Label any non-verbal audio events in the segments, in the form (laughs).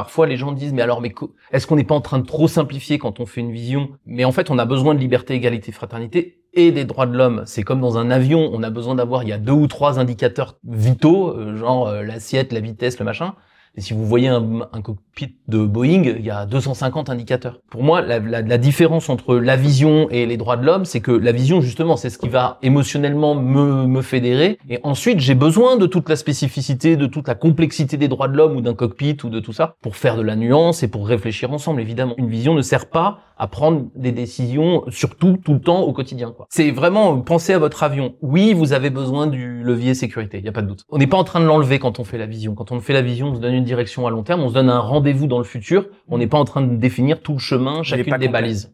parfois les gens disent mais alors mais est-ce qu'on n'est pas en train de trop simplifier quand on fait une vision? Mais en fait, on a besoin de liberté, égalité, fraternité et des droits de l'homme. C'est comme dans un avion, on a besoin d'avoir il y a deux ou trois indicateurs vitaux, euh, genre euh, l'assiette, la vitesse, le machin. Et si vous voyez un, cockpit de Boeing, il y a 250 indicateurs. Pour moi, la, la, la différence entre la vision et les droits de l'homme, c'est que la vision, justement, c'est ce qui va émotionnellement me, me fédérer. Et ensuite, j'ai besoin de toute la spécificité, de toute la complexité des droits de l'homme ou d'un cockpit ou de tout ça pour faire de la nuance et pour réfléchir ensemble, évidemment. Une vision ne sert pas à prendre des décisions, surtout tout le temps au quotidien. C'est vraiment penser à votre avion. Oui, vous avez besoin du levier sécurité, il n'y a pas de doute. On n'est pas en train de l'enlever quand on fait la vision. Quand on fait la vision, on se donne une direction à long terme, on se donne un rendez-vous dans le futur. On n'est pas en train de définir tout le chemin, chacune des balises.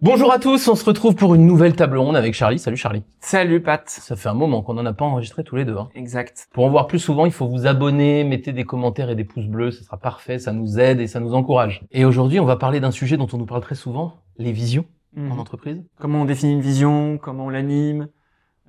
Bonjour à tous, on se retrouve pour une nouvelle table ronde avec Charlie. Salut Charlie. Salut Pat. Ça fait un moment qu'on n'en a pas enregistré tous les deux. Hein. Exact. Pour en voir plus souvent, il faut vous abonner, mettez des commentaires et des pouces bleus, ce sera parfait, ça nous aide et ça nous encourage. Et aujourd'hui, on va parler d'un sujet dont on nous parle très souvent, les visions Mhm. en entreprise. Comment on définit une vision, comment on l'anime,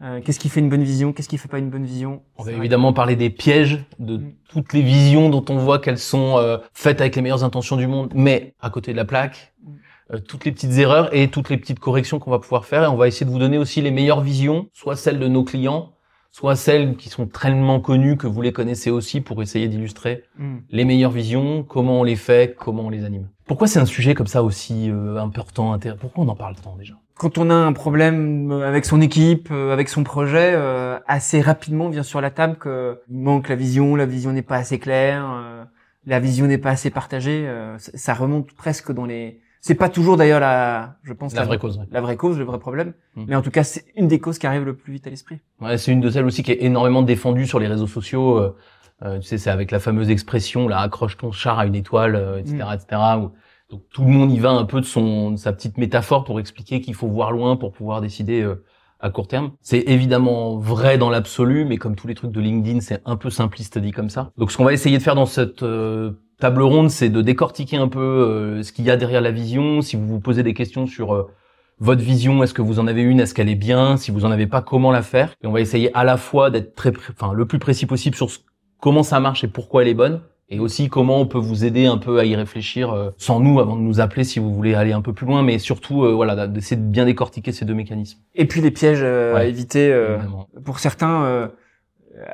euh, qu'est-ce qui fait une bonne vision, qu'est-ce qui fait pas une bonne vision? On va évidemment parler des pièges, de Mm. toutes les visions dont on voit qu'elles sont euh, faites avec les meilleures intentions du monde, mais à côté de la plaque, Mm. euh, toutes les petites erreurs et toutes les petites corrections qu'on va pouvoir faire. Et on va essayer de vous donner aussi les meilleures visions, soit celles de nos clients, soit celles qui sont tellement connues que vous les connaissez aussi pour essayer d'illustrer Mm. les meilleures visions, comment on les fait, comment on les anime. Pourquoi c'est un sujet comme ça aussi euh, important, pourquoi on en parle tant déjà? Quand on a un problème euh, avec son équipe, euh, avec son projet, euh, assez rapidement vient sur la table que il manque la vision, la vision n'est pas assez claire, euh, la vision n'est pas assez partagée. euh, ça remonte presque dans les. C'est pas toujours d'ailleurs la, je pense La vraie cause. ouais. la vraie cause, le vrai problème, Mm. mais en tout cas c'est une des causes qui arrive le plus vite à l'esprit. Ouais, c'est une de celles aussi qui est énormément défendue sur les réseaux sociaux. euh, tu sais, c'est avec la fameuse expression là, accroche ton char à une étoile, euh, etc., etc. où- donc tout le monde y va un peu de son de sa petite métaphore pour expliquer qu'il faut voir loin pour pouvoir décider euh, à court terme. C'est évidemment vrai dans l'absolu, mais comme tous les trucs de LinkedIn, c'est un peu simpliste dit comme ça. Donc ce qu'on va essayer de faire dans cette euh, table ronde, c'est de décortiquer un peu euh, ce qu'il y a derrière la vision. Si vous vous posez des questions sur euh, votre vision, est-ce que vous en avez une, est-ce qu'elle est bien, si vous en avez pas, comment la faire? Et on va essayer à la fois d'être très, enfin le plus précis possible sur ce- comment ça marche et pourquoi elle est bonne, et aussi comment on peut vous aider un peu à y réfléchir euh, sans nous avant de nous appeler si vous voulez aller un peu plus loin, mais surtout euh, voilà d'essayer de bien décortiquer ces deux mécanismes. Et puis les pièges euh, à éviter. euh, pour certains, euh,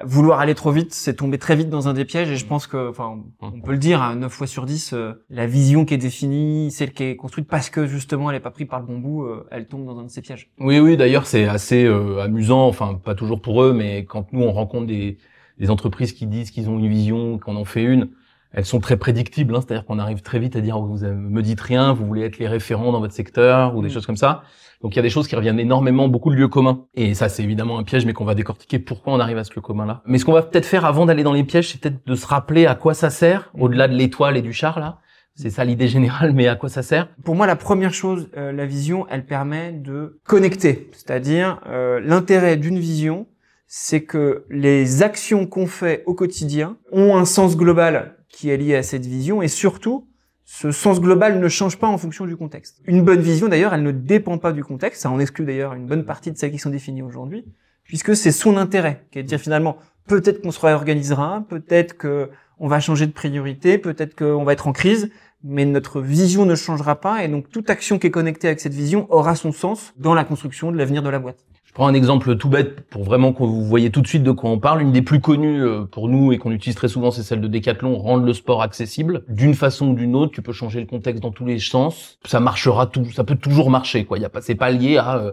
vouloir aller trop vite, c'est tomber très vite dans un des pièges. Et je pense que, enfin, on peut le dire, à 9 fois sur 10, euh, la vision qui est définie, celle qui est construite parce que justement elle est pas prise par le bon bout, euh, elle tombe dans un de ces pièges. Oui, oui, d'ailleurs, c'est assez euh, amusant, enfin, pas toujours pour eux, mais quand nous, on rencontre des, des entreprises qui disent qu'ils ont une vision, qu'on en fait une, elles sont très prédictibles, hein, c'est-à-dire qu'on arrive très vite à dire, oh, vous me dites rien, vous voulez être les référents dans votre secteur, ou des Mm. choses comme ça. Donc, il y a des choses qui reviennent énormément, beaucoup de lieux communs. Et ça, c'est évidemment un piège, mais qu'on va décortiquer pourquoi on arrive à ce lieu commun-là. Mais ce qu'on va peut-être faire avant d'aller dans les pièges, c'est peut-être de se rappeler à quoi ça sert, Mm. au-delà de l'étoile et du char, là. C'est ça l'idée générale, mais à quoi ça sert Pour moi, la première chose, euh, la vision, elle permet de connecter. C'est-à-dire, euh, l'intérêt d'une vision, c'est que les actions qu'on fait au quotidien ont un sens global qui est lié à cette vision et surtout, ce sens global ne change pas en fonction du contexte. Une bonne vision, d'ailleurs, elle ne dépend pas du contexte. Ça en exclut d'ailleurs une bonne partie de celles qui sont définies aujourd'hui, puisque c'est son intérêt, qui est de dire finalement, peut-être qu'on se réorganisera, peut-être que on va changer de priorité, peut-être qu'on va être en crise, mais notre vision ne changera pas, et donc toute action qui est connectée avec cette vision aura son sens dans la construction de l'avenir de la boîte. Prends un exemple tout bête pour vraiment que vous voyez tout de suite de quoi on parle. Une des plus connues euh, pour nous et qu'on utilise très souvent, c'est celle de Decathlon, rendre le sport accessible. D'une façon ou d'une autre, tu peux changer le contexte dans tous les sens. Ça marchera tout, ça peut toujours marcher, quoi. Il y a pas, c'est pas lié à, euh,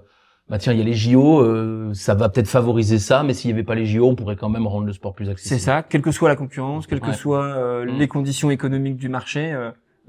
bah tiens, il y a les JO, euh, ça va peut-être favoriser ça, mais s'il y avait pas les JO, on pourrait quand même rendre le sport plus accessible. C'est ça, quelle que soit la concurrence, quelles que soient euh, Mm. les conditions économiques du marché,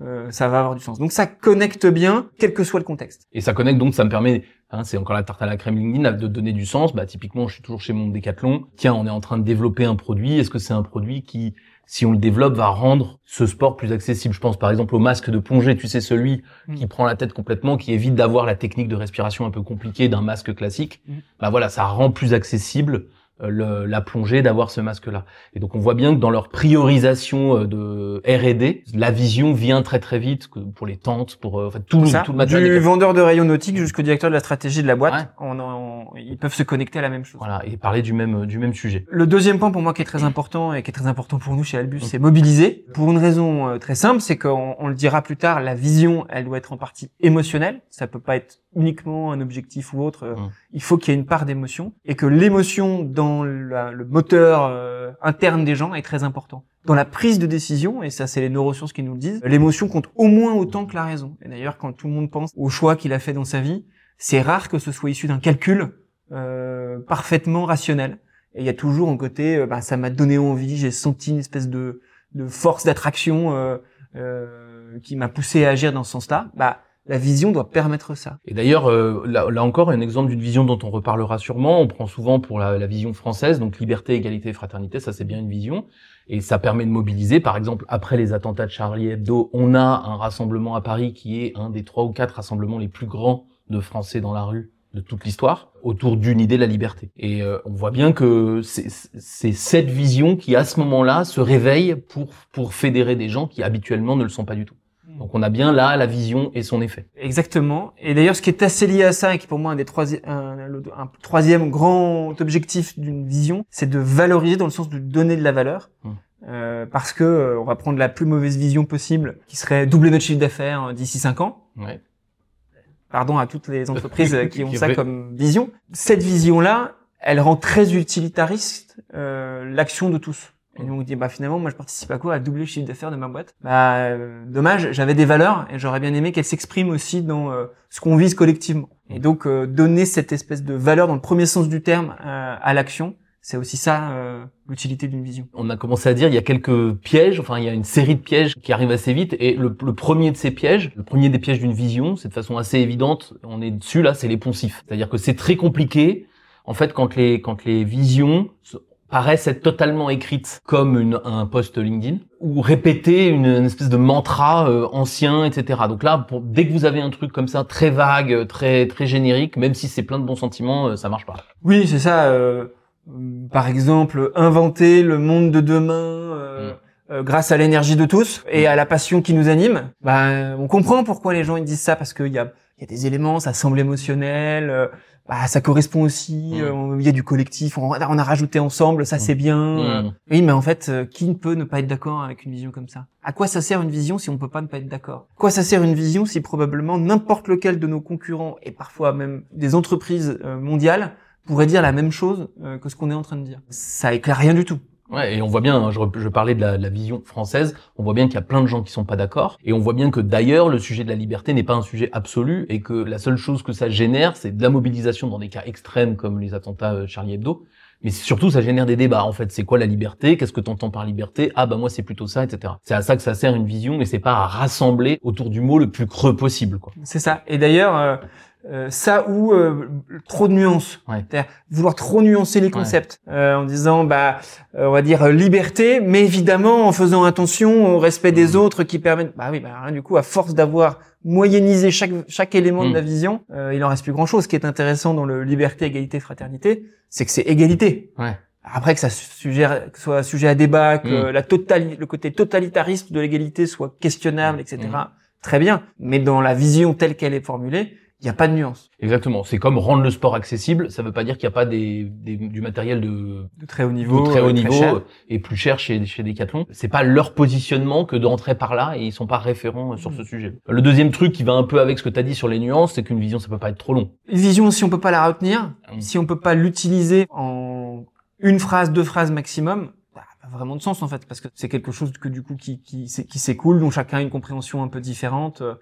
euh, ça va avoir du sens. Donc ça connecte bien, quel que soit le contexte. Et ça connecte donc, ça me permet, hein, c'est encore la tarte à la crème LinkedIn, de donner du sens. Bah typiquement, je suis toujours chez mon Decathlon. Tiens, on est en train de développer un produit. Est-ce que c'est un produit qui, si on le développe, va rendre ce sport plus accessible? Je pense par exemple au masque de plongée. Tu sais celui Mm. qui prend la tête complètement, qui évite d'avoir la technique de respiration un peu compliquée d'un masque classique. Mm. Bah voilà, ça rend plus accessible le, la plongée d'avoir ce masque-là. Et donc on voit bien que dans leur priorisation euh, de R&D, la vision vient très très vite que pour les tentes, pour euh, en fait, tout, Ça, tout le matériel. du vendeur de rayons nautiques jusqu'au directeur de la stratégie de la boîte, Ouais. on ils peuvent se connecter à la même chose. Voilà, et parler du même du même sujet. Le deuxième point pour moi qui est très important et qui est très important pour nous chez Albus, c'est mobiliser. Pour une raison euh, très simple, c'est qu'on on le dira plus tard, la vision, elle doit être en partie émotionnelle. Ça peut pas être uniquement un objectif ou autre. Euh, Mm. Il faut qu'il y ait une part d'émotion et que l'émotion dans la- le moteur euh, interne des gens est très important. Dans la prise de décision, et ça c'est les neurosciences qui nous le disent, l'émotion compte au moins autant que la raison. Et d'ailleurs, quand tout le monde pense au choix qu'il a fait dans sa vie, c'est rare que ce soit issu d'un calcul euh, parfaitement rationnel. Et il y a toujours un côté, euh, bah, ça m'a donné envie, j'ai senti une espèce de, de force d'attraction euh, euh, qui m'a poussé à agir dans ce sens-là. Bah, la vision doit permettre ça. Et d'ailleurs, euh, là, encore, un exemple d'une vision dont on reparlera sûrement. On prend souvent pour la, vision française, donc liberté, égalité, fraternité, ça c'est bien une vision. Et ça permet de mobiliser. Par exemple, après les attentats de Charlie Hebdo, on a un rassemblement à Paris qui est un des trois ou quatre rassemblements les plus grands de Français dans la rue de toute l'histoire, autour d'une idée, la liberté. Et euh, on voit bien que c'est c'est cette vision qui, à ce moment-là, se réveille pour, pour fédérer des gens qui habituellement ne le sont pas du tout. Donc on a bien là la vision et son effet. Exactement. Et d'ailleurs, ce qui est assez lié à ça et qui pour moi un des troisi- un, troisième grand objectif d'une vision, c'est de valoriser dans le sens de donner de la valeur. Mm. Euh, parce que euh, on va prendre la plus mauvaise vision possible, qui serait doubler notre chiffre d'affaires euh, d'ici cinq ans. Ouais. Pardon à toutes les entreprises qui (laughs) ont ça comme vision. Cette vision-là, elle rend très utilitariste euh, l'action de tous. Et nous on dit bah finalement moi je participe à quoi? À doubler le chiffre d'affaires de ma boîte. Bah euh, dommage, j'avais des valeurs et j'aurais bien aimé qu'elles s'expriment aussi dans euh, ce qu'on vise collectivement. Et donc euh, donner cette espèce de valeur dans le premier sens du terme euh, à l'action, c'est aussi ça euh, l'utilité d'une vision. on a commencé à dire il y a quelques pièges, enfin il y a une série de pièges qui arrivent assez vite et le, le premier de ces pièges, le premier des pièges d'une vision, c'est de façon assez évidente, on est dessus là, c'est les poncifs. C'est-à-dire que c'est très compliqué en fait quand les quand les visions paraissent être totalement écrites comme une, un post LinkedIn ou répéter une, une espèce de mantra euh, ancien, etc. Donc là, pour, dès que vous avez un truc comme ça très vague, très très générique, même si c'est plein de bons sentiments, euh, ça marche pas. Oui, c'est ça. euh, euh, par exemple, inventer le monde de demain euh, euh, grâce à l'énergie de tous et à la passion qui nous anime. Bah, on comprend pourquoi les gens ils disent ça parce qu'il y a, y a des éléments, ça semble émotionnel. euh, bah, ça correspond aussi. Mm. euh, Il y a du collectif. On, on a rajouté ensemble, ça c'est bien. Mm. Oui, mais en fait, euh, qui ne peut ne pas être d'accord avec une vision comme ça? À quoi ça sert une vision si on peut pas ne pas être d'accord? À quoi ça sert une vision si probablement n'importe lequel de nos concurrents et parfois même des entreprises euh, mondiales pourrait dire la même chose que ce qu'on est en train de dire? Ça éclaire rien du tout. Ouais, et on voit bien, hein, je, parlais de la, de la vision française, on voit bien qu'il y a plein de gens qui sont pas d'accord, et on voit bien que d'ailleurs le sujet de la liberté n'est pas un sujet absolu, et que la seule chose que ça génère, c'est de la mobilisation dans des cas extrêmes comme les attentats euh, Charlie Hebdo, mais surtout ça génère des débats. En fait, c'est quoi la liberté? Qu'est-ce que t'entends par liberté? Ah bah moi c'est plutôt ça, etc. C'est à ça que ça sert une vision, et c'est pas à rassembler autour du mot le plus creux possible, quoi. C'est ça. Et d'ailleurs, euh, euh, ça ou euh, trop de nuances. Ouais. Vouloir trop nuancer les concepts euh, en disant, bah, euh, on va dire euh, liberté, mais évidemment en faisant attention au respect des Mhm. autres qui permettent. Bah oui, bah rien du coup, à force d'avoir moyennisé chaque chaque élément de Mhm. la vision, euh, il en reste plus grand-chose. Ce qui est intéressant dans le liberté, égalité, fraternité, c'est que c'est égalité. Ouais. Après que ça suggère, que soit sujet à débat, que Mhm. la totali le côté totalitariste de l'égalité soit questionnable, etc. Très bien. Mais dans la vision telle qu'elle est formulée, il n'y a pas de nuance. Exactement. C'est comme rendre le sport accessible. Ça veut pas dire qu'il n'y a pas des, des- du matériel de, De très haut niveau. de très haut euh, niveau et plus cher chez, chez Decathlon. C'est pas leur positionnement que d'entrer par là et ils sont pas référents euh, sur ce sujet. Le deuxième truc qui va un peu avec ce que tu as dit sur les nuances, c'est qu'une vision ça peut pas être trop long. Une vision, si on peut pas la retenir, Mm. si on peut pas l'utiliser en une phrase, deux phrases maximum, bah, vraiment de sens en fait, parce que c'est quelque chose que du coup qui qui, qui s'écoule, dont chacun a une compréhension un peu différente. Euh,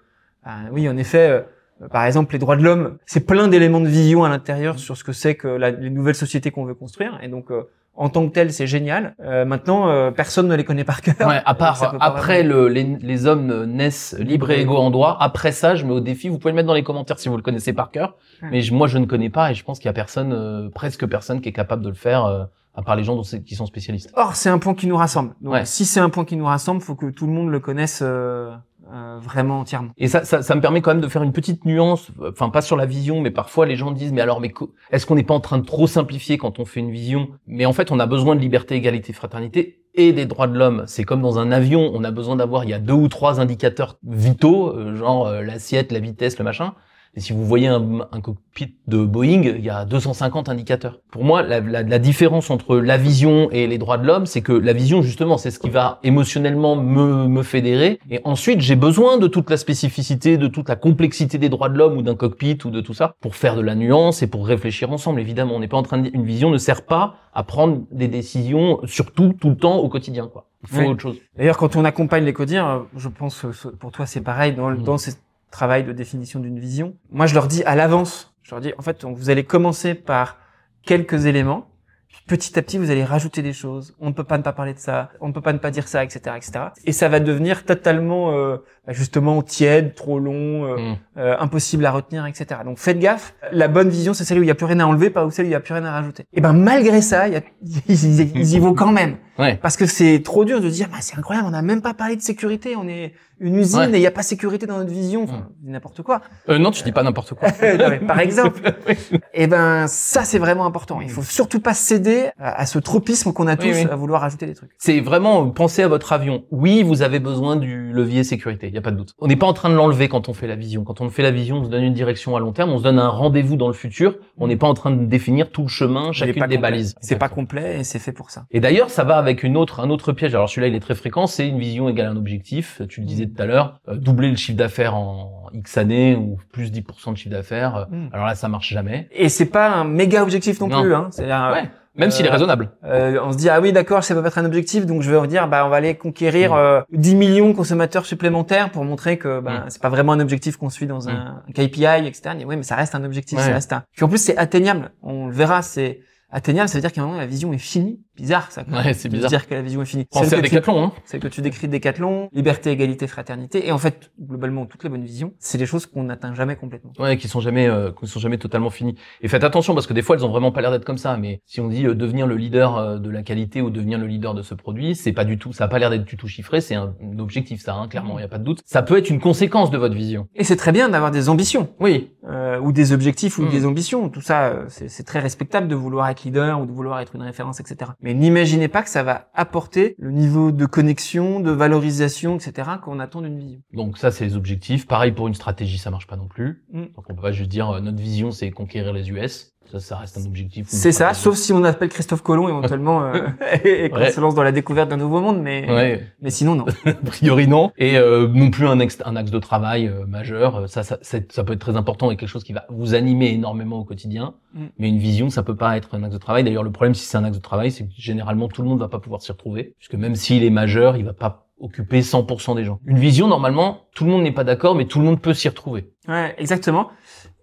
bah, oui, en effet. Euh, par exemple, les droits de l'homme, c'est plein d'éléments de vision à l'intérieur sur ce que c'est que la, les nouvelles sociétés qu'on veut construire. Et donc, euh, en tant que tel, c'est génial. Euh, maintenant, euh, personne ne les connaît par cœur. Ouais, à part après le, les, les hommes naissent libres et égaux en droit. Après ça, je mets au défi. Vous pouvez le mettre dans les commentaires si vous le connaissez par cœur. Ouais. Mais je- moi, je ne connais pas et je pense qu'il y a personne, euh, presque personne, qui est capable de le faire, euh, à part les gens dont qui sont spécialistes. Or, c'est un point qui nous rassemble. Donc, Ouais. si c'est un point qui nous rassemble, faut que tout le monde le connaisse euh, euh, vraiment entièrement. Et ça, ça, ça me permet quand même de faire une petite nuance, enfin pas sur la vision, mais parfois les gens disent mais alors mais est-ce qu'on n'est pas en train de trop simplifier quand on fait une vision? Mais en fait, on a besoin de liberté, égalité, fraternité et des droits de l'homme. C'est comme dans un avion, on a besoin d'avoir il y a deux ou trois indicateurs vitaux, euh, genre euh, l'assiette, la vitesse, le machin. Et si vous voyez un, cockpit de Boeing, il y a 250 indicateurs. Pour moi, la, la, la différence entre la vision et les droits de l'homme, c'est que la vision, justement, c'est ce qui va émotionnellement me, me fédérer. Et ensuite, j'ai besoin de toute la spécificité, de toute la complexité des droits de l'homme ou d'un cockpit ou de tout ça pour faire de la nuance et pour réfléchir ensemble. Évidemment, on n'est pas en train de... Une vision ne sert pas à prendre des décisions, surtout tout le temps au quotidien. Quoi. Il faut autre chose. D'ailleurs, quand on accompagne les codiens, je pense que pour toi c'est pareil dans, mmh. dans ces travail de définition d'une vision. Moi, je leur dis à l'avance, je leur dis, en fait, vous allez commencer par quelques éléments, petit à petit, vous allez rajouter des choses. On ne peut pas ne pas parler de ça, on ne peut pas ne pas dire ça, etc., etc. Et ça va devenir totalement, euh, justement, tiède, trop long, euh, mm. euh, impossible à retenir, etc. Donc faites gaffe. La bonne vision, c'est celle où il n'y a plus rien à enlever, pas où celle où il n'y a plus rien à rajouter. Et ben malgré ça, y a, (laughs) ils, y vont quand même. Ouais. Parce que c'est trop dur de dire, bah, c'est incroyable, on n'a même pas parlé de sécurité, on est une usine et il n'y a pas sécurité dans notre vision, enfin, n'importe quoi. Euh, non, tu dis pas n'importe quoi. (laughs) par (laughs) exemple. et ben ça, c'est vraiment important. Il faut surtout pas céder à, ce tropisme qu'on a tous à vouloir ajouter des trucs. C'est vraiment penser à votre avion. Oui, vous avez besoin du levier sécurité, il y a pas de doute. On n'est pas en train de l'enlever quand on fait la vision. Quand on fait la vision, on se donne une direction à long terme, on se donne un rendez-vous dans le futur. On n'est pas en train de définir tout le chemin, chacune des balises. C'est pas complet et c'est fait pour ça. Et d'ailleurs, ça va avec une autre, un autre piège. Alors celui-là, il est très fréquent. C'est une vision égale un objectif. Tu le disais mm. tout à l'heure, euh, doubler le chiffre d'affaires en X années ou plus 10% de chiffre d'affaires. Euh, mm. Alors là, ça marche jamais. Et c'est pas un méga objectif non, plus. Hein. C'est ouais. Même s'il est euh, raisonnable. Euh, on se dit ah oui d'accord ça peut être un objectif donc je vais dire bah on va aller conquérir mm. euh, 10 millions de consommateurs supplémentaires pour montrer que bah, c'est pas vraiment un objectif qu'on suit dans un, KPI etc. Mais oui mais ça reste un objectif ça reste un. Puis en plus c'est atteignable on le verra c'est atteignable ça veut dire qu'à un moment la vision est finie bizarre ça. Ouais, c'est bizarre. dire que la vision est finie. Pensez à Décathlon, hein. C'est que tu décris Décathlon, liberté, égalité, fraternité, et en fait, globalement, toutes les bonnes visions, c'est des choses qu'on n'atteint jamais complètement. Ouais, qui sont jamais, euh, qui sont jamais totalement finies. Et faites attention parce que des fois, elles ont vraiment pas l'air d'être comme ça. Mais si on dit euh, devenir le leader euh, de la qualité ou devenir le leader de ce produit, c'est pas du tout, ça a pas l'air d'être du tout chiffré. C'est un, objectif, ça, hein, clairement, il y a pas de doute. Ça peut être une conséquence de votre vision. Et c'est très bien d'avoir des ambitions. Oui. Euh, ou des objectifs ou mm. des ambitions. Tout ça, euh, c'est très respectable de vouloir être leader ou de vouloir être une référence, etc. Mais n'imaginez pas que ça va apporter le niveau de connexion, de valorisation, etc. qu'on attend d'une vision. Donc ça, c'est les objectifs. Pareil pour une stratégie, ça marche pas non plus. Mm. Donc on peut pas juste dire euh, notre vision, c'est conquérir les US. Ça, ça reste un objectif. C'est ça, sauf si on appelle Christophe Colomb éventuellement euh, (laughs) (laughs) et, qu'on se lance dans la découverte d'un nouveau monde, mais mais sinon non. (laughs) a priori non. Et euh, non plus un, axe, un axe de travail euh, majeur. Ça, ça, ça peut être très important et quelque chose qui va vous animer énormément au quotidien. Mm. Mais une vision, ça peut pas être un axe de travail. D'ailleurs, le problème si c'est un axe de travail, c'est que généralement tout le monde va pas pouvoir s'y retrouver, puisque même s'il est majeur, il va pas occuper 100% des gens. Une vision, normalement, tout le monde n'est pas d'accord, mais tout le monde peut s'y retrouver. Ouais, exactement.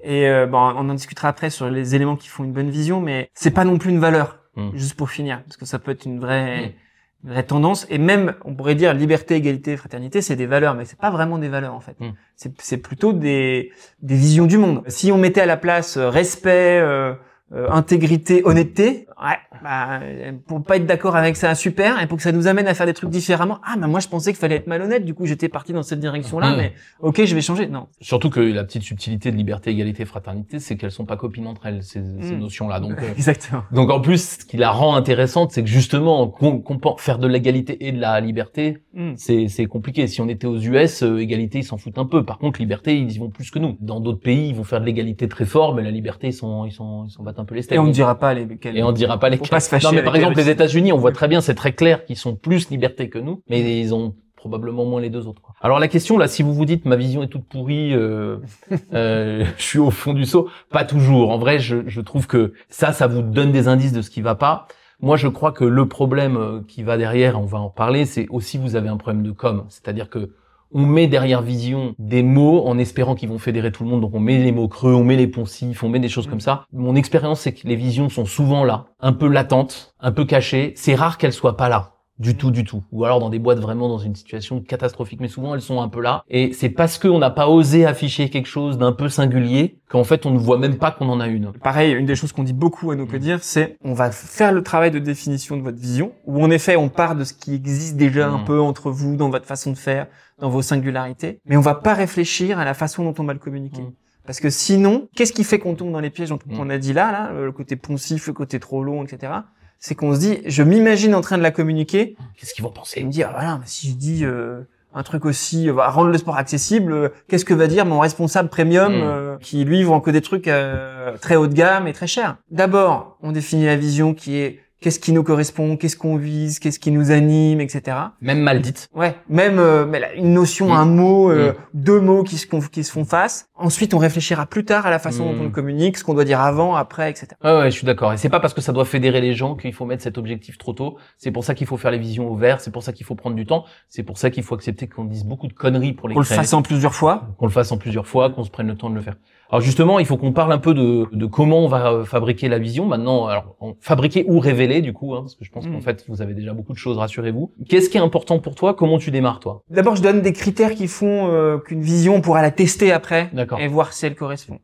Et euh, bon, on en discutera après sur les éléments qui font une bonne vision, mais c'est pas non plus une valeur. Hmm. Juste pour finir, parce que ça peut être une vraie, hmm. vraie tendance. Et même, on pourrait dire liberté, égalité, fraternité, c'est des valeurs, mais c'est pas vraiment des valeurs en fait. Hmm. C'est plutôt des, des visions du monde. Si on mettait à la place euh, respect, euh, euh, intégrité, honnêteté. Ouais, bah, pour pas être d'accord avec ça, super. Et pour que ça nous amène à faire des trucs différemment. Ah, bah moi je pensais qu'il fallait être malhonnête. Du coup, j'étais parti dans cette direction-là. Mais ok, je vais changer. Non. Surtout que la petite subtilité de liberté, égalité, fraternité, c'est qu'elles sont pas copines entre elles ces, ces mm. notions-là. Donc (laughs) euh, exactement. Donc en plus, ce qui la rend intéressante, c'est que justement, qu'on, faire de l'égalité et de la liberté, mm. c'est c'est compliqué. Si on était aux US, euh, égalité, ils s'en foutent un peu. Par contre, liberté, ils y vont plus que nous. Dans d'autres pays, ils vont faire de l'égalité très fort, mais la liberté, ils sont ils sont ils sont battent un peu les steaks. Et on ne dira pas les Et on dira pas les Non, mais par exemple, les États-Unis, on voit très bien, c'est très clair qu'ils sont plus liberté que nous, mais ils ont probablement moins les deux autres. Quoi. Alors la question là, si vous vous dites ma vision est toute pourrie, euh, (laughs) euh, je suis au fond du seau, pas toujours. En vrai, je, je trouve que ça, ça vous donne des indices de ce qui va pas. Moi, je crois que le problème euh, qui va derrière, on va en parler, c'est aussi vous avez un problème de com, c'est-à-dire que on met derrière vision des mots en espérant qu'ils vont fédérer tout le monde. Donc on met les mots creux, on met les poncifs, on met des choses comme ça. Mon expérience, c'est que les visions sont souvent là, un peu latentes, un peu cachées. C'est rare qu'elles soient pas là. Du tout, du tout. Ou alors dans des boîtes vraiment dans une situation catastrophique. Mais souvent, elles sont un peu là. Et c'est parce qu'on n'a pas osé afficher quelque chose d'un peu singulier qu'en fait, on ne voit même pas qu'on en a une. Pareil, une des choses qu'on dit beaucoup à nos codir, c'est on va faire le travail de définition de votre vision, où en effet, on part de ce qui existe déjà un Mm. peu entre vous, dans votre façon de faire, dans vos singularités. Mais on va pas réfléchir à la façon dont on va le communiquer. Mm. Parce que sinon, qu'est-ce qui fait qu'on tombe dans les pièges dont Mm. on a dit là, là, le côté poncif, le côté trop long, etc. C'est qu'on se dit, je m'imagine en train de la communiquer, Qu'est-ce qu'ils vont penser? Me dire, ah, voilà, mais si je dis euh, un truc aussi, euh, va rendre le sport accessible, euh, qu'est-ce que va dire mon responsable premium Mm. euh, qui lui vend que des trucs euh, très haut de gamme et très chers D'abord, on définit la vision qui est qu'est-ce qui nous correspond, qu'est-ce qu'on vise, qu'est-ce qui nous anime, etc. Même mal dite. Ouais, même euh, mais là, une notion, Mm. un mot, euh, Mm. deux mots qui se, qui se font face. Ensuite, on réfléchira plus tard à la façon dont on le communique, ce qu'on doit dire avant, après, etc. Ouais, ouais, je suis d'accord. Et c'est pas parce que ça doit fédérer les gens qu'il faut mettre cet objectif trop tôt. C'est pour ça qu'il faut faire les visions au vert. C'est pour ça qu'il faut prendre du temps. C'est pour ça qu'il faut accepter qu'on dise beaucoup de conneries pour les Qu'on le fasse en plusieurs fois. qu'on le fasse en plusieurs fois, qu'on se prenne le temps de le faire. Alors justement, il faut qu'on parle un peu de, de comment on va euh, fabriquer la vision maintenant. Alors fabriquer ou révéler du coup, hein, parce que je pense qu'en fait vous avez déjà beaucoup de choses. Rassurez-vous. Qu'est-ce qui est important pour toi? Comment tu démarres toi? D'abord, je donne des critères qui font euh, qu'une vision, on pourra la tester après D'accord. Et voir si elle correspond.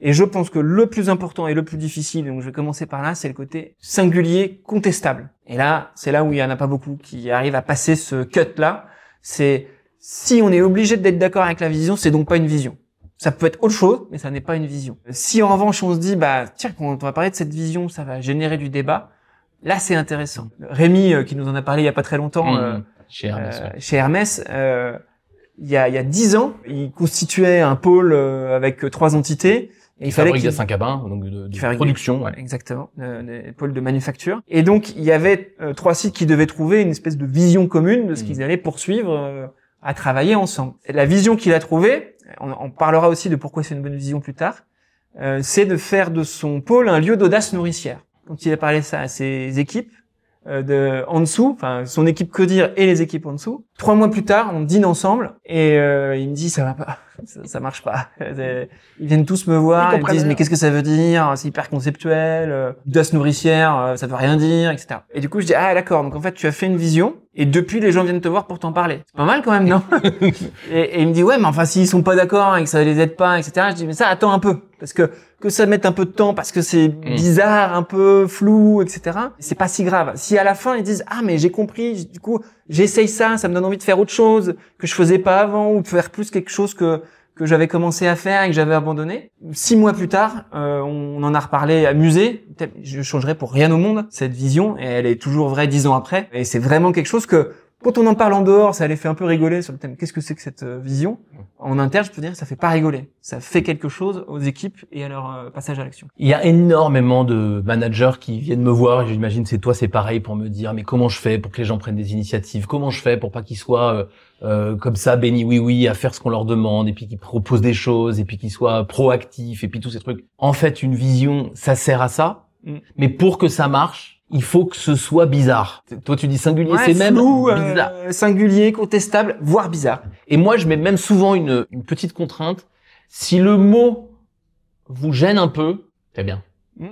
Et je pense que le plus important et le plus difficile, donc je vais commencer par là, c'est le côté singulier contestable. Et là, c'est là où il y en a pas beaucoup qui arrivent à passer ce cut-là. C'est si on est obligé d'être d'accord avec la vision, c'est donc pas une vision. Ça peut être autre chose, mais ça n'est pas une vision. Si en revanche on se dit, bah tiens, quand on va parler de cette vision, ça va générer du débat, là c'est intéressant. Rémi, euh, qui nous en a parlé il y a pas très longtemps, Mmh. euh, Chez Hermès. euh, chez Hermès, euh, il y a il y a dix ans, il constituait un pôle euh, avec trois entités. Et il fallait Fabrique qu'il des 5 à bain, donc de, fabrique- production. Ouais. exactement des pôles de manufacture. Et donc il y avait euh, trois sites qui devaient trouver une espèce de vision commune de ce Mm. qu'ils allaient poursuivre euh, à travailler ensemble. Et la vision qu'il a trouvée, on, on parlera aussi de pourquoi c'est une bonne vision plus tard, euh, c'est de faire de son pôle un lieu d'audace nourricière. Quand il a parlé ça à ses équipes de en dessous, enfin son équipe Codir et les équipes en dessous. Trois mois plus tard, on dîne ensemble et euh, il me dit ça va pas, (laughs) ça, ça marche pas. (laughs) Ils viennent tous me voir, Ils ils, me disent mais qu'est-ce que ça veut dire? C'est hyper conceptuel, euh, nourricière, euh, ça veut rien dire, etc. Et du coup je dis ah d'accord, donc en fait tu as fait une vision et depuis les gens viennent te voir pour t'en parler. C'est pas mal quand même non? (laughs) Et, et il me dit ouais mais enfin s'ils sont pas d'accord et que ça les aide pas, etc. Je dis mais ça attends un peu parce que que ça mette un peu de temps parce que c'est bizarre, un peu flou, etc. C'est pas si grave. Si à la fin ils disent ah mais j'ai compris, du coup j'essaye ça, ça me donne envie de faire autre chose que je faisais pas avant ou de faire plus quelque chose que que j'avais commencé à faire et que j'avais abandonné. Six mois plus tard, euh, on en a reparlé amusé. Je changerais pour rien au monde cette vision et elle est toujours vraie dix ans après. Et c'est vraiment quelque chose que quand on en parle en dehors, ça les fait un peu rigoler sur le thème. Qu'est-ce que c'est que cette euh, vision? En interne, je peux dire, que ça fait pas rigoler. Ça fait quelque chose aux équipes et à leur euh, passage à l'action. Il y a énormément de managers qui viennent me voir et j'imagine c'est toi c'est pareil pour me dire mais comment je fais pour que les gens prennent des initiatives? Comment je fais pour pas qu'ils soient euh, euh, comme ça béni oui oui à faire ce qu'on leur demande et puis qu'ils proposent des choses et puis qu'ils soient proactifs et puis tous ces trucs? En fait une vision ça sert à ça Mm. mais pour que ça marche il faut que ce soit bizarre toi tu dis singulier Ouais, c'est même euh, bizarre singulier, contestable, voire bizarre. et moi, je mets même souvent une, une petite contrainte. Si le mot vous gêne un peu, c'est bien. Mm.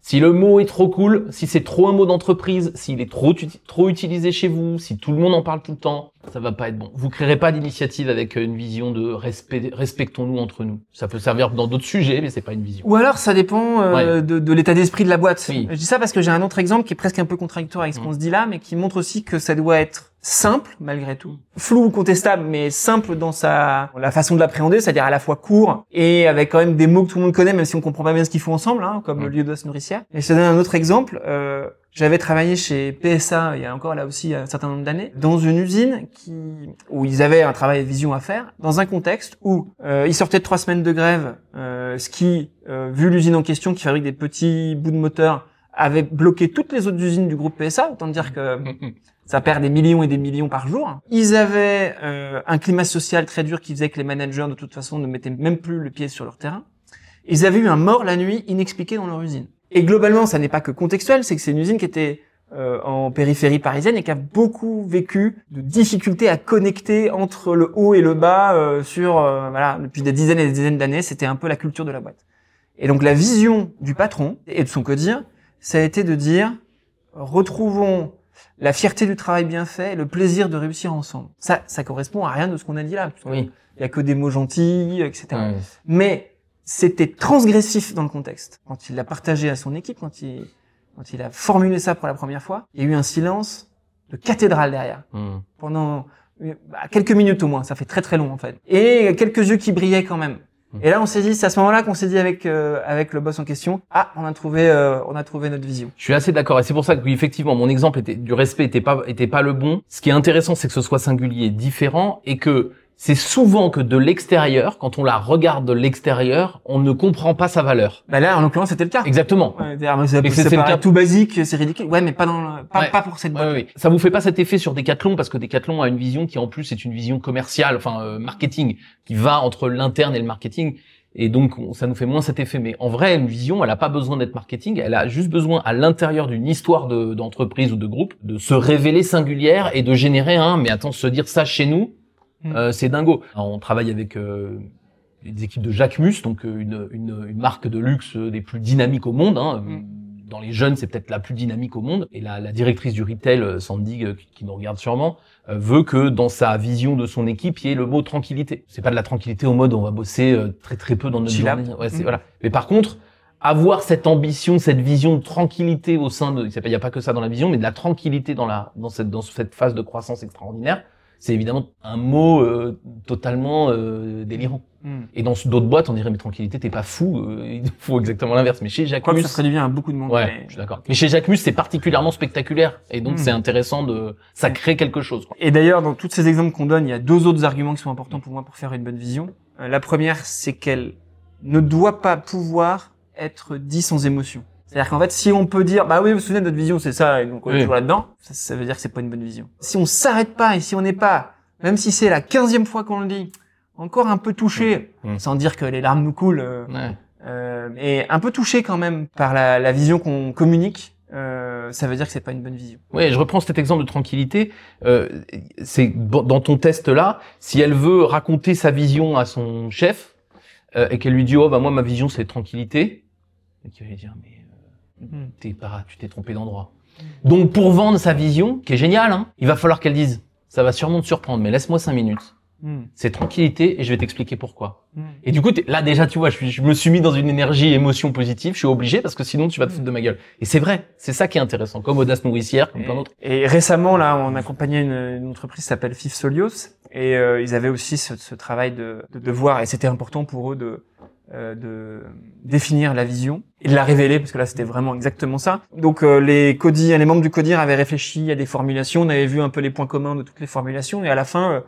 Si le mot est trop cool, si c'est trop un mot d'entreprise, s'il est trop, trop utilisé chez vous, si tout le monde en parle tout le temps, ça va pas être bon. Vous créerez pas d'initiative avec euh, une vision de respect, respectons-nous entre nous. Ça peut servir dans d'autres sujets, mais c'est pas une vision. Ou alors, ça dépend euh, de, de l'état d'esprit de la boîte. Oui. Je dis ça parce que j'ai un autre exemple qui est presque un peu contradictoire avec ce Mm. qu'on se dit là, mais qui montre aussi que ça doit être simple malgré tout, flou ou contestable, mais simple dans sa la façon de l'appréhender, c'est-à-dire à la fois court et avec quand même des mots que tout le monde connaît, même si on comprend pas bien ce qu'ils font ensemble, hein, comme Mm. le lieu de nourricière. Et je te donne un autre exemple. Euh, j'avais travaillé chez PSA il y a encore là aussi un certain nombre d'années dans une usine qui où ils avaient un travail de vision à faire dans un contexte où euh, ils sortaient de trois semaines de grève, euh, ce qui, euh, vu l'usine en question qui fabrique des petits bouts de moteur, avait bloqué toutes les autres usines du groupe PSA. Autant dire que (laughs) ça perd des millions et des millions par jour. Ils avaient euh, un climat social très dur qui faisait que les managers de toute façon ne mettaient même plus le pied sur leur terrain. Ils avaient eu un mort la nuit inexpliqué dans leur usine. Et globalement, ça n'est pas que contextuel, c'est que c'est une usine qui était euh, en périphérie parisienne et qui a beaucoup vécu de difficultés à connecter entre le haut et le bas euh, sur euh, voilà depuis des dizaines et des dizaines d'années. C'était un peu la culture de la boîte. Et donc la vision du patron et de son codir, ça a été de dire retrouvons la fierté du travail bien fait, le plaisir de réussir ensemble. Ça, ça correspond à rien de ce qu'on a dit là. Oui. Il y a que des mots gentils, etc. Mais c'était transgressif dans le contexte. Quand il l'a partagé à son équipe, quand il, quand il a formulé ça pour la première fois, il y a eu un silence de cathédrale derrière. Hmm. Pendant bah, quelques minutes au moins, ça fait très très long en fait. Et quelques yeux qui brillaient quand même. Hmm. Et là, on s'est dit, c'est à ce moment-là qu'on s'est dit avec euh, avec le boss en question, ah, on a trouvé euh, on a trouvé notre vision. Je suis assez d'accord et c'est pour ça que effectivement mon exemple était du respect était pas était pas le bon. Ce qui est intéressant, c'est que ce soit singulier, différent et que c'est souvent que de l'extérieur, quand on la regarde de l'extérieur, on ne comprend pas sa valeur. Bah là, en l'occurrence, c'était le cas. Exactement. Ouais, c'est cas- tout basique, c'est ridicule. Ouais, mais pas dans le- pas, Ouais. pas pour cette boîte. Ouais. Ça vous fait pas cet effet sur Decathlon parce que Decathlon a une vision qui en plus est une vision commerciale, enfin euh, marketing, qui va entre l'interne et le marketing. Et donc, on- ça nous fait moins cet effet. Mais en vrai, une vision, elle a pas besoin d'être marketing. Elle a juste besoin, à l'intérieur d'une histoire de- d'entreprise ou de groupe, de se révéler singulière et de générer un. Mais attends, se dire ça chez nous, Mm. euh, c'est dingo. Alors, on travaille avec euh, des équipes de Jacquemus, donc euh, une, une, une marque de luxe euh, des plus dynamiques au monde. Hein. Mm. Dans les jeunes, c'est peut-être la plus dynamique au monde. Et la, la directrice du retail, euh, Sandy, euh, qui, qui nous regarde sûrement, euh, veut que dans sa vision de son équipe, il y ait le mot tranquillité. C'est pas de la tranquillité au mode on va bosser euh, très très peu dans notre journée. Ouais, c'est Mm. voilà. Mais par contre, avoir cette ambition, cette vision de tranquillité au sein de, il n'y a pas que ça dans la vision, mais de la tranquillité dans la dans cette dans cette phase de croissance extraordinaire, c'est évidemment un mot euh, totalement euh, délirant. Hmm. Et dans d'autres boîtes, on dirait mais tranquillité, t'es pas fou, euh, il faut exactement l'inverse. Mais chez que Jacquemus, ça ferait du bien à beaucoup de monde. ouais, mais- je suis d'accord. Mais chez Jacquemus, c'est particulièrement spectaculaire, et donc Mm. c'est intéressant de, ça crée quelque chose. Quoi. Et d'ailleurs, dans tous ces exemples qu'on donne, il y a deux autres arguments qui sont importants pour moi pour faire une bonne vision. Euh, la première, c'est qu'elle ne doit pas pouvoir être dit sans émotion. C'est-à-dire qu'en fait, si on peut dire, bah oui, vous vous souvenez, notre vision, c'est ça, et donc on est Oui. toujours là-dedans, ça, ça veut dire que c'est pas une bonne vision. Si on s'arrête pas et si on n'est pas, même si c'est la quinzième fois qu'on le dit, encore un peu touché, Mm. sans dire que les larmes nous coulent, euh, Ouais. euh, et un peu touché quand même par la, la vision qu'on communique, euh, ça veut dire que c'est pas une bonne vision. Ouais, je reprends cet exemple de tranquillité. Euh, c'est dans ton test là, si elle veut raconter sa vision à son chef euh, et qu'elle lui dit oh bah moi ma vision c'est tranquillité, et qu'il va lui dire mais Mm. T'es pas, tu t'es trompé d'endroit. Donc pour vendre sa vision, qui est géniale, hein, il va falloir qu'elle dise ça va sûrement te surprendre, mais laisse-moi cinq minutes. Hmm. C'est tranquillité et je vais t'expliquer pourquoi. Hmm. Et du coup, là déjà, tu vois, je, suis- je me suis mis dans une énergie émotion positive. Je suis obligé parce que sinon, tu vas te foutre de ma gueule. Et c'est vrai, c'est ça qui est intéressant, comme audace nourricière, comme plein d'autres. Et, et récemment, là, on accompagnait une, une entreprise qui s'appelle Fif Solios, et euh, ils avaient aussi ce, ce travail de, de, de voir, et c'était important pour eux de, de définir la vision et de la révéler, parce que là, c'était vraiment exactement ça. Donc, euh, les CODIR, les membres du CODIR avaient réfléchi à des formulations, on avait vu un peu les points communs de toutes les formulations, et à la fin, euh,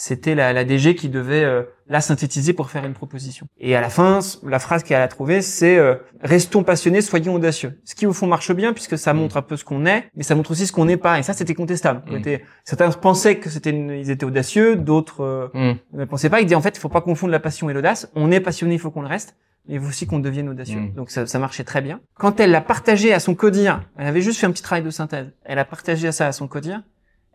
c'était la, la DG qui devait euh, la synthétiser pour faire une proposition. Et à la fin, la phrase qu'elle a trouvée, c'est euh, restons passionnés, soyons audacieux. Ce qui au fond marche bien puisque ça Mm. montre un peu ce qu'on est, mais ça montre aussi ce qu'on n'est pas. Et ça, c'était contestable. On Mm. certains pensaient que c'était, une- ils étaient audacieux, d'autres euh, Hum, ne pensaient pas. Ils disaient en fait, il faut pas confondre la passion et l'audace. On est passionné, il faut qu'on le reste. Mais il faut aussi qu'on devienne audacieux. Mm. Donc ça, ça marchait très bien. Quand elle l'a partagé à son codir, elle avait juste fait un petit travail de synthèse. Elle a partagé ça à son codir.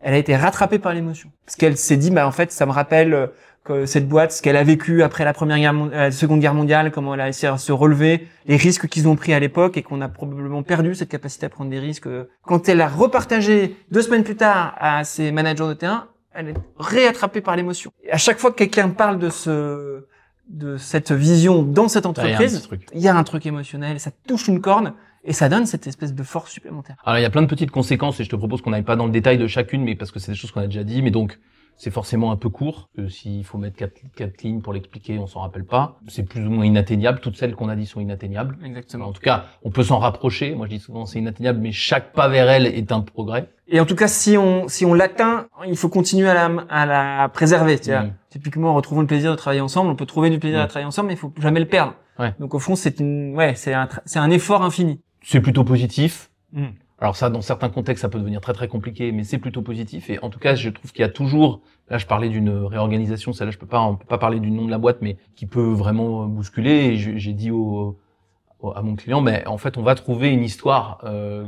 Elle a été rattrapée par l'émotion. Parce qu'elle s'est dit, bah en fait, ça me rappelle euh, que cette boîte, ce qu'elle a vécu après la première guerre, mon- euh, la seconde guerre mondiale, comment elle a essayé de se relever, les risques qu'ils ont pris à l'époque et qu'on a probablement perdu cette capacité à prendre des risques. Quand elle a repartagé deux semaines plus tard à ses managers de terrain, elle est réattrapée par l'émotion. À chaque fois que quelqu'un parle de ce, de cette vision dans cette ça, il y a un entreprise, truc. il y a un truc émotionnel, ça touche une corne et ça donne cette espèce de force supplémentaire. Alors il y a plein de petites conséquences et je te propose qu'on n'aille pas dans le détail de chacune, mais parce que c'est des choses qu'on a déjà dit. Mais donc c'est forcément un peu court. que S'il faut mettre quatre, quatre lignes pour l'expliquer, on s'en rappelle pas. C'est plus ou moins inatteignable. Toutes celles qu'on a dit sont inatteignables. Exactement. En tout cas, on peut s'en rapprocher. Moi, je dis souvent c'est inatteignable, mais chaque pas vers elle est un progrès. Et en tout cas, si on si on l'atteint, il faut continuer à la à la préserver. Tu vois. Mm. Typiquement, retrouvons le plaisir de travailler ensemble. On peut trouver du plaisir Mm. à travailler ensemble, mais il faut jamais le perdre. Ouais. Donc au fond, c'est une ouais, c'est un tra- c'est un effort infini. C'est plutôt positif. Mm. Alors ça, dans certains contextes, ça peut devenir très très compliqué, mais c'est plutôt positif. Et en tout cas, je trouve qu'il y a toujours, là, je parlais d'une réorganisation, celle-là, je peux pas, on peut pas parler du nom de la boîte, mais qui peut vraiment bousculer. Et j'ai dit au, au- à mon client, mais en fait, on va trouver une histoire euh,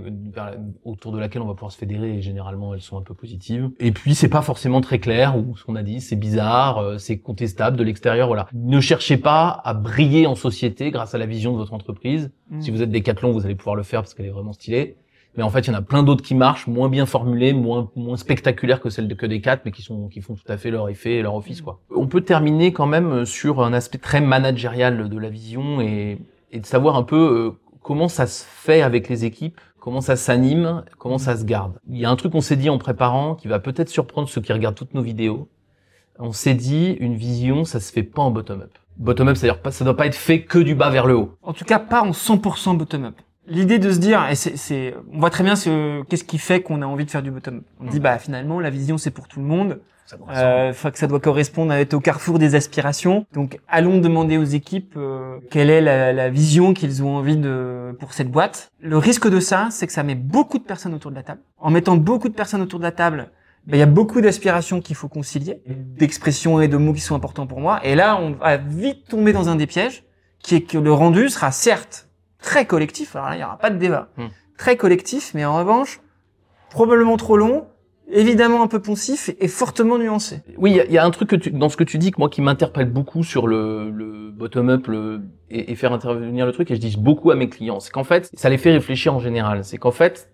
autour de laquelle on va pouvoir se fédérer. Et généralement, elles sont un peu positives. Et puis, c'est pas forcément très clair ou ce qu'on a dit, c'est bizarre, euh, c'est contestable de l'extérieur. Voilà. Ne cherchez pas à briller en société grâce à la vision de votre entreprise. Mm. Si vous êtes Decathlon, vous allez pouvoir le faire parce qu'elle est vraiment stylée. Mais en fait, il y en a plein d'autres qui marchent, moins bien formulées, moins moins spectaculaires que celles de que des quatre, mais qui sont qui font tout à fait leur effet et leur office quoi. On peut terminer quand même sur un aspect très managérial de la vision et, et de savoir un peu euh, comment ça se fait avec les équipes, comment ça s'anime, comment ça se garde. Il y a un truc qu'on s'est dit en préparant qui va peut-être surprendre ceux qui regardent toutes nos vidéos. On s'est dit une vision, ça se fait pas en bottom up. Bottom up, c'est-à-dire pas, ça doit pas être fait que du bas vers le haut. En tout cas, pas en 100% bottom-up. L'idée de se dire, et c'est, c'est, on voit très bien ce, qu'est-ce qui fait qu'on a envie de faire du bottom-up. On dit, bah finalement, la vision c'est pour tout le monde. Ça doit Euh, faut que ça doit correspondre à être au carrefour des aspirations. Donc, allons demander aux équipes euh, quelle est la, la vision qu'ils ont envie de pour cette boîte. Le risque de ça, c'est que ça met beaucoup de personnes autour de la table. En mettant beaucoup de personnes autour de la table, ben, il y a beaucoup d'aspirations qu'il faut concilier, d'expressions et de mots qui sont importants pour moi. Et là, on va vite tomber dans un des pièges, qui est que le rendu sera certes très collectif. Alors là, il n'y aura pas de débat. Hmm. Très collectif, mais en revanche, probablement trop long, évidemment un peu poncif et fortement nuancé. Oui, il y y, a un truc que tu, dans ce que tu dis que moi qui m'interpelle beaucoup sur le, le bottom up le, et, et faire intervenir le truc et je dis beaucoup à mes clients, c'est qu'en fait ça les fait réfléchir en général. C'est qu'en fait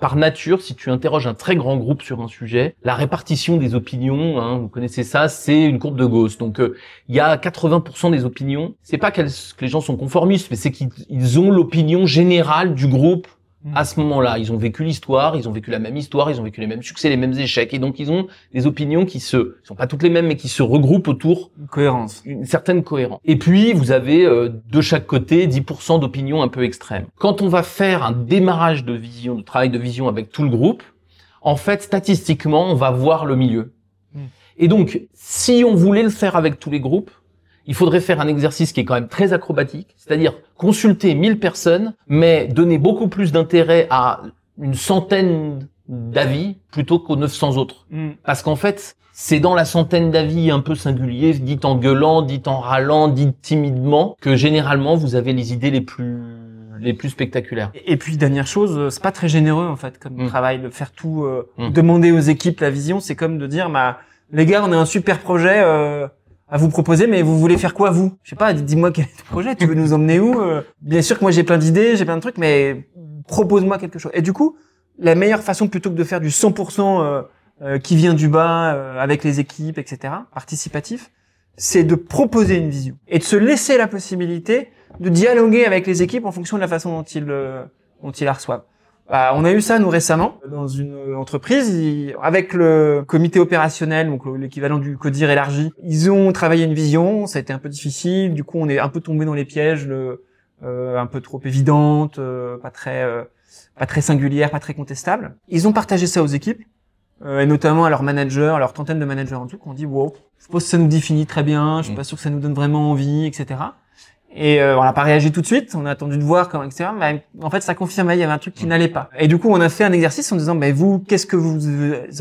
par nature, si tu interroges un très grand groupe sur un sujet, la répartition des opinions, hein, vous connaissez ça, c'est une courbe de Gauss. Donc euh, il y a 80% des opinions. C'est pas qu'elles- que les gens sont conformistes, mais c'est qu'ils ils ont l'opinion générale du groupe à ce moment-là. Ils ont vécu l'histoire, ils ont vécu la même histoire, ils ont vécu les mêmes succès, les mêmes échecs, et donc ils ont des opinions qui se sont pas toutes les mêmes, mais qui se regroupent autour Une cohérence. d'une certaine cohérence. Et puis vous avez euh, de chaque côté 10% d'opinions un peu extrêmes. Quand on va faire un démarrage de vision, de travail de vision avec tout le groupe, en fait statistiquement on va voir le milieu. Mm. Et donc si on voulait le faire avec tous les groupes, il faudrait faire un exercice qui est quand même très acrobatique, c'est-à-dire consulter 1000 personnes, mais donner beaucoup plus d'intérêt à une centaine d'avis plutôt qu'aux 900 autres. Hmm. Parce qu'en fait, c'est dans la centaine d'avis un peu singuliers, dit en gueulant, dit en râlant, dit timidement, que généralement vous avez les idées les plus les plus spectaculaires. Et puis dernière chose, euh, c'est pas très généreux en fait comme Mm. travail de faire tout, euh, Mm. demander aux équipes la vision, c'est comme de dire bah les gars on a un super projet euh, à vous proposer, mais vous voulez faire quoi vous? Je sais pas, dis-moi quel est ton projet, tu veux nous emmener où? Euh, Bien sûr que moi j'ai plein d'idées, j'ai plein de trucs, mais propose-moi quelque chose. Et du coup, la meilleure façon plutôt que de faire du 100% euh, euh, qui vient du bas avec les équipes, etc., participatif, c'est de proposer une vision et de se laisser la possibilité de dialoguer avec les équipes en fonction de la façon dont ils dont ils la reçoivent. Bah, on a eu ça nous récemment dans une euh, entreprise avec le comité opérationnel, donc le- l'équivalent du codir élargi. Ils ont travaillé une vision, ça a été un peu difficile. Du coup, on est un peu tombé dans les pièges, le, euh, un peu trop évidentes, euh, pas très euh, pas très singulière, pas très contestable. Ils ont partagé ça aux équipes euh, et notamment à leurs managers, à leur trentaine de managers en tout, qui ont dit wow, je pense que ça nous définit très bien, je suis Mm. pas sûr que ça nous donne vraiment envie, etc. Et euh, on n'a pas réagi tout de suite, on a attendu de voir comment, etc. Mais en fait, ça confirmait, il y avait un truc qui n'allait pas. Et du coup, on a fait un exercice en disant, ben vous, qu'est-ce que vous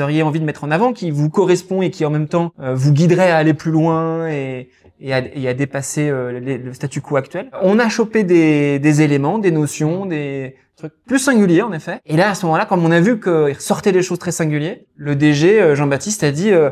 auriez envie de mettre en avant, qui vous correspond et qui en même temps euh, vous guiderait à aller plus loin et, et, à, et à dépasser euh, les- le statu quo actuel? On a chopé des, des éléments, des notions, des trucs plus singuliers en effet. Et là, à ce moment-là, comme on a vu qu'il ressortait des choses très singulières, le DG euh, Jean-Baptiste a dit, euh,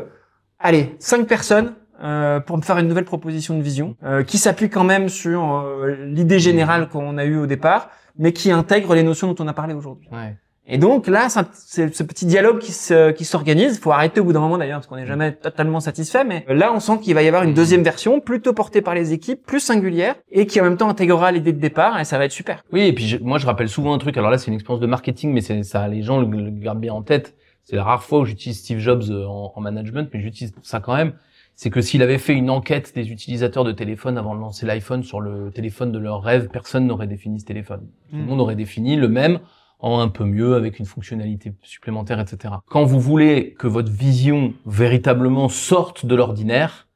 allez, cinq personnes euh, pour me faire une nouvelle proposition de vision euh, qui s'appuie quand même sur euh, l'idée générale qu'on a eue au départ, mais qui intègre les notions dont on a parlé aujourd'hui. Ouais. Et donc là, c'est ce petit dialogue qui se- qui s'organise. Il faut arrêter au bout d'un moment d'ailleurs, parce qu'on n'est jamais totalement satisfait. Mais là, on sent qu'il va y avoir une deuxième version, plutôt portée par les équipes, plus singulière, et qui en même temps intégrera l'idée de départ, et ça va être super. Oui, et puis je- moi je rappelle souvent un truc. Alors là, c'est une expérience de marketing, mais ça, les gens le, le gardent bien en tête. C'est la rare fois où j'utilise Steve Jobs euh, en, en management, mais j'utilise ça quand même. C'est que s'il avait fait une enquête des utilisateurs de téléphone avant de lancer l'iPhone sur le téléphone de leur rêve, personne n'aurait défini ce téléphone. Tout le Mm. monde aurait défini le même en un peu mieux, avec une fonctionnalité supplémentaire, etc. Quand vous voulez que votre vision véritablement sorte de l'ordinaire,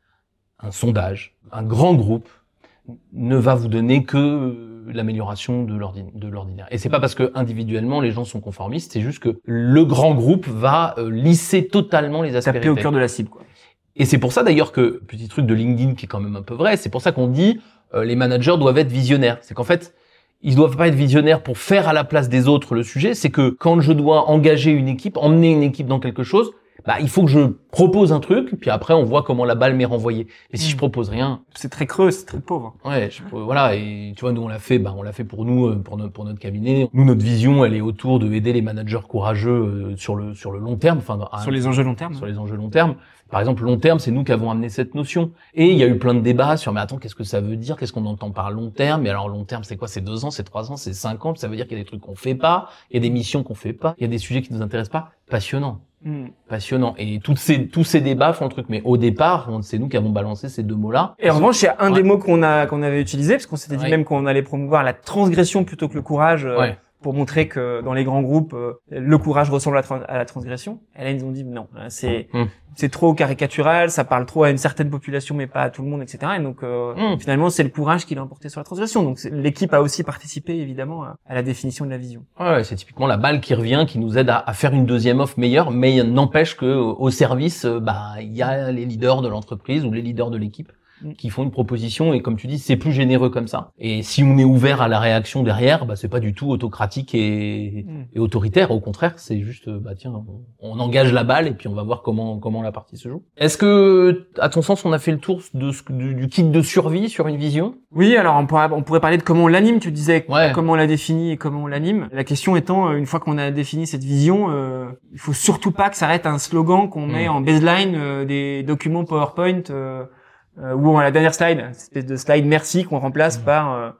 un sondage, un grand groupe ne va vous donner que l'amélioration de l'ordinaire. Et c'est pas parce que individuellement les gens sont conformistes, c'est juste que le grand groupe va euh, lisser totalement les aspérités. Taper au cœur de la cible, quoi. Et c'est pour ça d'ailleurs que, petit truc de LinkedIn qui est quand même un peu vrai, c'est pour ça qu'on dit euh, les managers doivent être visionnaires. C'est qu'en fait, ils doivent pas être visionnaires pour faire à la place des autres le sujet, c'est que quand je dois engager une équipe, emmener une équipe dans quelque chose, bah il faut que je propose un truc, puis après on voit comment la balle m'est renvoyée. Et si je Mm. propose rien, C'est très creux, c'est très pauvre. ouais, je- voilà. Et tu vois, nous on l'a fait, bah on l'a fait pour nous, euh, pour notre pour notre cabinet. Nous notre vision, elle est autour de aider les managers courageux euh, sur le sur le long terme, enfin Sur les enjeux long terme. sur les enjeux long terme. Par exemple, long terme, c'est nous qui avons amené cette notion. Et il y a eu plein de débats sur, mais attends, qu'est-ce que ça veut dire? Qu'est-ce qu'on entend par long terme? Et alors, long terme, c'est quoi? C'est deux ans, c'est trois ans, c'est cinq ans? Ça veut dire qu'il y a des trucs qu'on fait pas, il y a des missions qu'on fait pas, il y a des sujets qui nous intéressent pas? Passionnant, Mm. passionnant. Et toutes ces, tous ces débats font le truc. Mais au départ, c'est nous qui avons balancé ces deux mots-là. Et en revanche, il y a un Ouais. des mots qu'on a qu'on avait utilisé parce qu'on s'était dit Ouais. même qu'on allait promouvoir la transgression plutôt que le courage euh, Ouais. Pour montrer que dans les grands groupes euh, le courage ressemble à, la tran- à la transgression. Et là ils nous ont dit non, c'est Mm. c'est trop caricatural, ça parle trop à une certaine population mais pas à tout le monde, etc. Et donc euh, Mm. finalement c'est le courage qui l'a emporté sur la transgression. Donc l'équipe a aussi participé évidemment à, à la définition de la vision. Ouais, c'est typiquement la balle qui revient, qui nous aide à, à faire une deuxième offre meilleure, mais n'empêche que au service, euh, bah, il y a les leaders de l'entreprise ou les leaders de l'équipe. Qui font une proposition et comme tu dis, c'est plus généreux comme ça. Et si on est ouvert à la réaction derrière, bah, c'est pas du tout autocratique et, Mm. et autoritaire. Au contraire, c'est juste, bah tiens, on, on engage la balle et puis on va voir comment comment la partie se joue. Est-ce que, à ton sens, on a fait le tour de ce, du, du kit de survie sur une vision? Oui, alors on pourrait, on pourrait parler de comment on l'anime. Tu disais Ouais. comment on la définit et comment on l'anime. La question étant, euh, une fois qu'on a défini cette vision, euh, il faut surtout pas que ça arrête un slogan qu'on met Mm. en baseline euh, des documents PowerPoint euh, ou à la dernière slide, cette espèce de slide merci qu'on remplace Mm. par euh,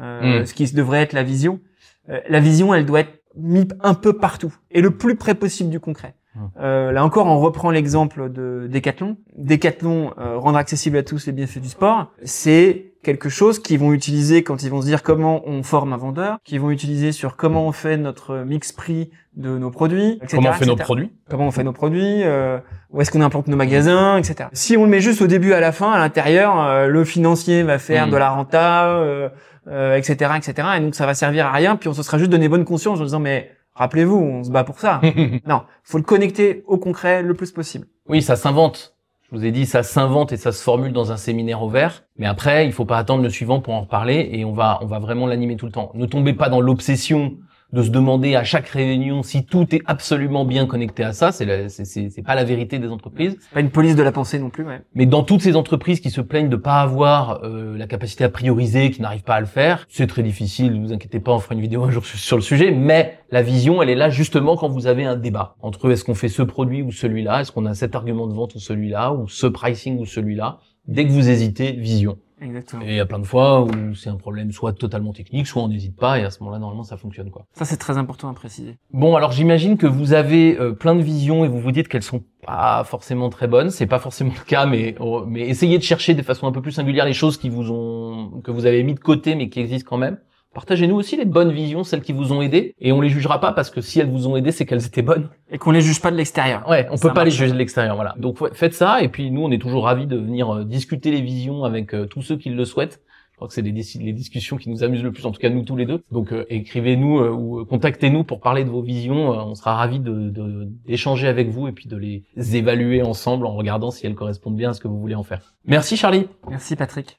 euh, Mm. ce qui devrait être la vision. Euh, la vision, elle doit être mise un peu partout et le plus près possible du concret. Mm. Euh, là encore, on reprend l'exemple de Decathlon. Decathlon, euh, rendre accessible à tous les bienfaits du sport, c'est quelque chose qu'ils vont utiliser quand ils vont se dire comment on forme un vendeur, qu'ils vont utiliser sur comment on fait notre mix prix de nos produits, etc., Comment on fait nos produits Comment on fait nos produits, euh, où est-ce qu'on implante nos magasins, etc. Si on le met juste au début à la fin, à l'intérieur, euh, le financier va faire Mm. de la renta, euh, euh, etc., etc. Et donc ça va servir à rien. Puis on se sera juste donné bonne conscience en disant mais rappelez-vous, on se bat pour ça. (laughs) non, faut le connecter au concret le plus possible. Oui, ça s'invente. Je vous ai dit, ça s'invente et ça se formule dans un séminaire ouvert. Mais après, il faut pas attendre le suivant pour en reparler et on va, on va vraiment l'animer tout le temps. Ne tombez pas dans l'obsession de se demander à chaque réunion si tout est absolument bien connecté à ça. C'est c'est, pas la vérité des entreprises. C'est pas une police de la pensée non plus. Ouais. Mais dans toutes ces entreprises qui se plaignent de pas avoir euh, la capacité à prioriser, qui n'arrivent pas à le faire, c'est très difficile. Ne vous inquiétez pas, on fera une vidéo un jour sur le sujet. Mais la vision, elle est là justement quand vous avez un débat entre est-ce qu'on fait ce produit ou celui-là, est-ce qu'on a cet argument de vente ou celui-là, ou ce pricing ou celui-là? Dès que vous hésitez, vision. Exactement. Et il y a plein de fois où c'est un problème soit totalement technique, soit on n'hésite pas, et à ce moment-là, normalement, ça fonctionne quoi. Ça c'est très important à préciser. Bon, alors j'imagine que vous avez euh, plein de visions et vous vous dites qu'elles sont pas forcément très bonnes. C'est pas forcément le cas, mais oh, mais essayez de chercher de façon un peu plus singulière les choses qui vous ont que vous avez mis de côté mais qui existent quand même. Partagez-nous aussi les bonnes visions, celles qui vous ont aidé, et on les jugera pas parce que si elles vous ont aidé, c'est qu'elles étaient bonnes. Et qu'on les juge pas de l'extérieur. Ouais, on Ça peut pas les juger de l'extérieur, voilà. Donc ouais, faites ça, et puis nous, on est toujours ravis de venir euh, discuter les visions avec euh, tous ceux qui le souhaitent. Je crois que c'est les, dis- les discussions qui nous amusent le plus, en tout cas nous tous les deux. Donc euh, écrivez-nous ou contactez-nous pour parler de vos visions. On sera ravis de, de- d'échanger avec vous et puis de les évaluer ensemble en regardant si elles correspondent bien à ce que vous voulez en faire. Merci Charlie. Merci Patrick.